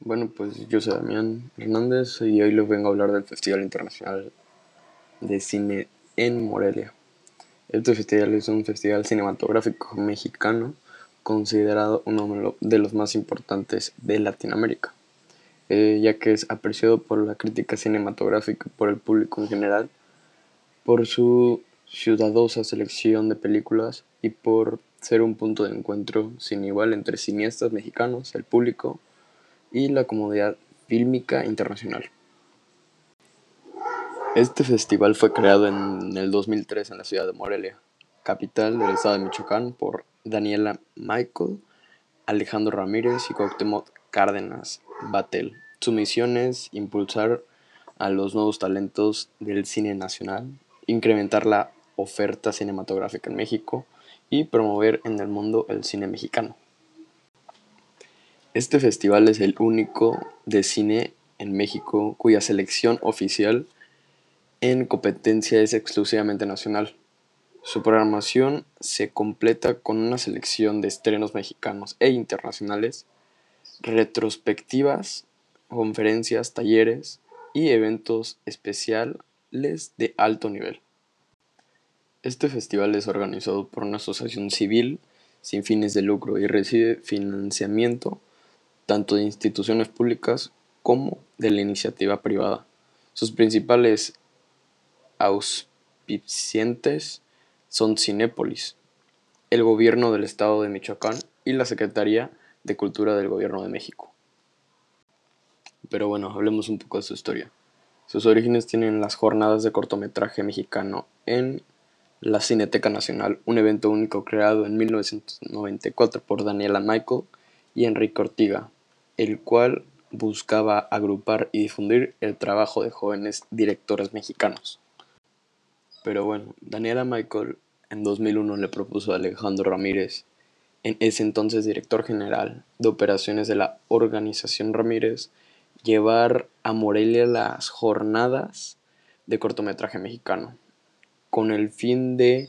Bueno, pues yo soy Damián Hernández y hoy les vengo a hablar del Festival Internacional de Cine en Morelia. Este festival es un festival cinematográfico mexicano considerado uno de los más importantes de Latinoamérica, eh, ya que es apreciado por la crítica cinematográfica y por el público en general, por su ciudadosa selección de películas y por ser un punto de encuentro sin igual entre cineastas mexicanos, el público y la comunidad fílmica internacional. Este festival fue creado en el 2003 en la ciudad de Morelia, capital del estado de Michoacán, por Daniela Michael, Alejandro Ramírez y Cuauhtémoc Cárdenas Batel. Su misión es impulsar a los nuevos talentos del cine nacional, incrementar la oferta cinematográfica en México y promover en el mundo el cine mexicano. Este festival es el único de cine en México cuya selección oficial en competencia es exclusivamente nacional. Su programación se completa con una selección de estrenos mexicanos e internacionales, retrospectivas, conferencias, talleres y eventos especiales de alto nivel. Este festival es organizado por una asociación civil sin fines de lucro y recibe financiamiento tanto de instituciones públicas como de la iniciativa privada. Sus principales auspiciantes son Cinépolis, el Gobierno del Estado de Michoacán y la Secretaría de Cultura del Gobierno de México. Pero bueno, hablemos un poco de su historia. Sus orígenes tienen las jornadas de cortometraje mexicano en la Cineteca Nacional, un evento único creado en 1994 por Daniela Michael y Enrique Ortiga, el cual buscaba agrupar y difundir el trabajo de jóvenes directores mexicanos. Pero bueno, Daniela Michael en 2001 le propuso a Alejandro Ramírez, en ese entonces director general de operaciones de la organización Ramírez, llevar a Morelia las jornadas de cortometraje mexicano, con el fin de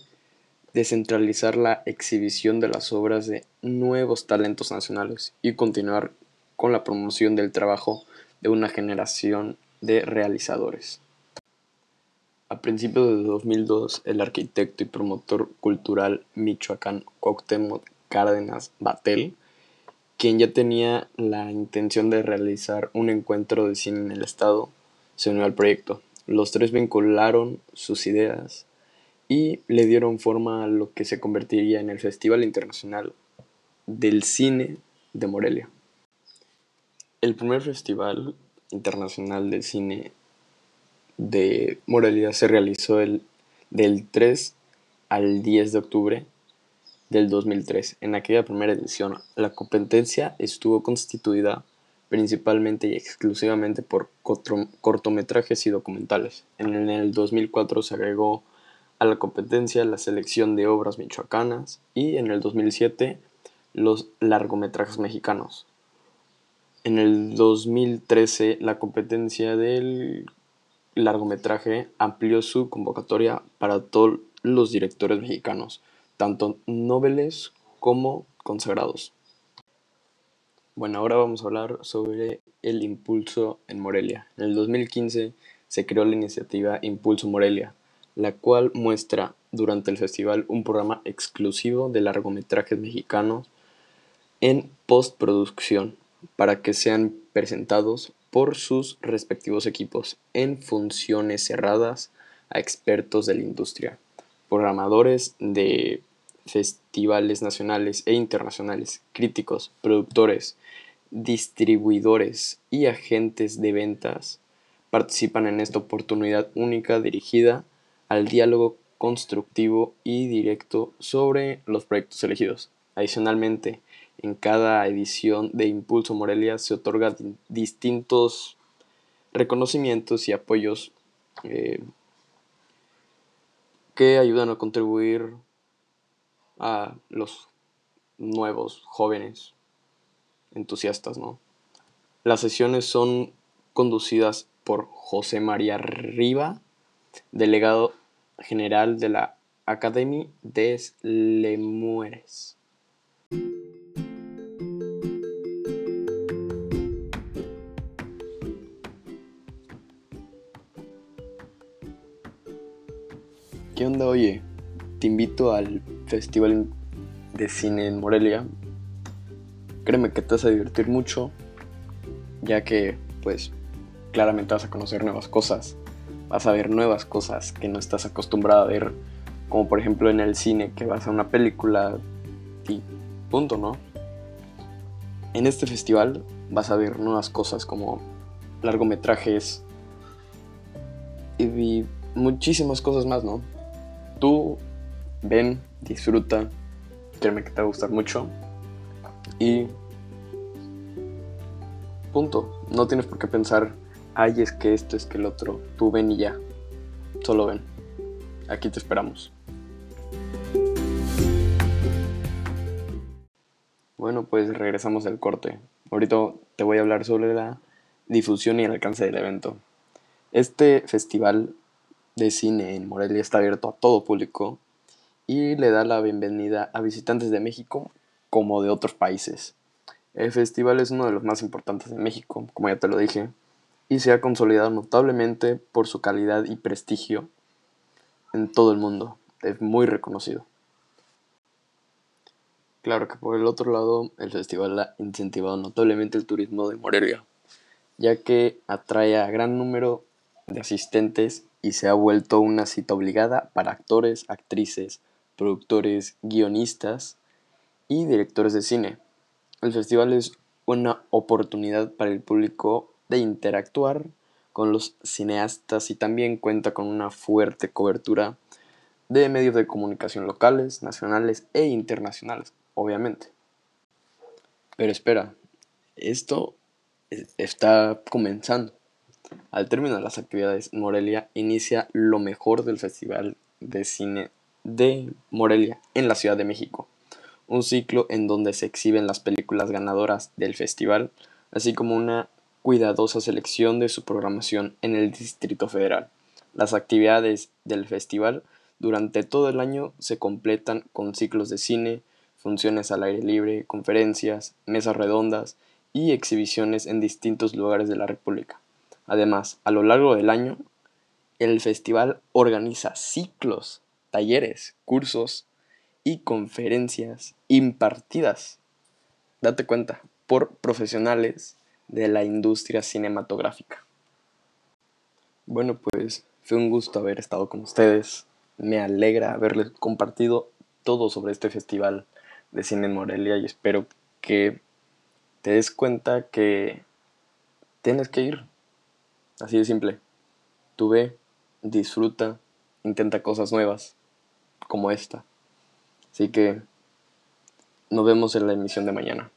descentralizar la exhibición de las obras de nuevos talentos nacionales y continuar con la promoción del trabajo de una generación de realizadores. A principios de 2002, el arquitecto y promotor cultural Michoacán Cuauhtémoc Cárdenas Batel, quien ya tenía la intención de realizar un encuentro de cine en el estado, se unió al proyecto. Los tres vincularon sus ideas y le dieron forma a lo que se convertiría en el Festival Internacional del Cine de Morelia. El primer Festival Internacional de Cine de Morelia se realizó el, del 3 al 10 de octubre del 2003. En aquella primera edición, la competencia estuvo constituida principalmente y exclusivamente por cortometrajes y documentales. En el 2004 se agregó a la competencia la selección de obras michoacanas y en el 2007 los largometrajes mexicanos. En el 2013 la competencia del largometraje amplió su convocatoria para todos los directores mexicanos, tanto noveles como consagrados. Bueno, ahora vamos a hablar sobre el Impulso en Morelia. En el 2015 se creó la iniciativa Impulso Morelia, la cual muestra durante el festival un programa exclusivo de largometrajes mexicanos en postproducción para que sean presentados por sus respectivos equipos en funciones cerradas a expertos de la industria, programadores de festivales nacionales e internacionales, críticos, productores, distribuidores y agentes de ventas participan en esta oportunidad única dirigida al diálogo constructivo y directo sobre los proyectos elegidos. Adicionalmente, en cada edición de Impulso Morelia se otorgan distintos reconocimientos y apoyos eh, que ayudan a contribuir a los nuevos jóvenes entusiastas, ¿no? Las sesiones son conducidas por José María Riva, delegado general de la Académie des Lemures. ¿Qué onda? Oye, te invito al Festival de Cine en Morelia. Créeme que te vas a divertir mucho, ya que, pues, claramente vas a conocer nuevas cosas. Vas a ver nuevas cosas que no estás acostumbrado a ver, como por ejemplo en el cine, que vas a una película y punto, ¿no? En este festival vas a ver nuevas cosas como largometrajes y muchísimas cosas más, ¿no? Tú ven, disfruta, créeme que te va a gustar mucho y punto. No tienes por qué pensar, ay, es que esto, es que el otro. Tú ven y ya. Solo ven. Aquí te esperamos. Bueno, pues regresamos al corte. Ahorita te voy a hablar sobre la difusión y el alcance del evento. Este festival de cine en Morelia está abierto a todo público y le da la bienvenida a visitantes de México como de otros países. El festival es uno de los más importantes de México, como ya te lo dije, y se ha consolidado notablemente por su calidad y prestigio en todo el mundo. Es muy reconocido. Claro que por el otro lado, el festival ha incentivado notablemente el turismo de Morelia, ya que atrae a gran número de asistentes y se ha vuelto una cita obligada para actores, actrices, productores, guionistas y directores de cine. El festival es una oportunidad para el público de interactuar con los cineastas y también cuenta con una fuerte cobertura de medios de comunicación locales, nacionales e internacionales, obviamente. Pero espera, esto está comenzando. Al término de las actividades, Morelia inicia lo mejor del Festival de Cine de Morelia en la Ciudad de México, un ciclo en donde se exhiben las películas ganadoras del festival, así como una cuidadosa selección de su programación en el Distrito Federal. Las actividades del festival durante todo el año se completan con ciclos de cine, funciones al aire libre, conferencias, mesas redondas y exhibiciones en distintos lugares de la República. Además, a lo largo del año, el festival organiza ciclos, talleres, cursos y conferencias impartidas, date cuenta, por profesionales de la industria cinematográfica. Bueno, pues fue un gusto haber estado con ustedes. Me alegra haberles compartido todo sobre este festival de cine en Morelia y espero que te des cuenta que tienes que ir. Así de simple. Tú ve, disfruta, intenta cosas nuevas, como esta. Así que nos vemos en la emisión de mañana.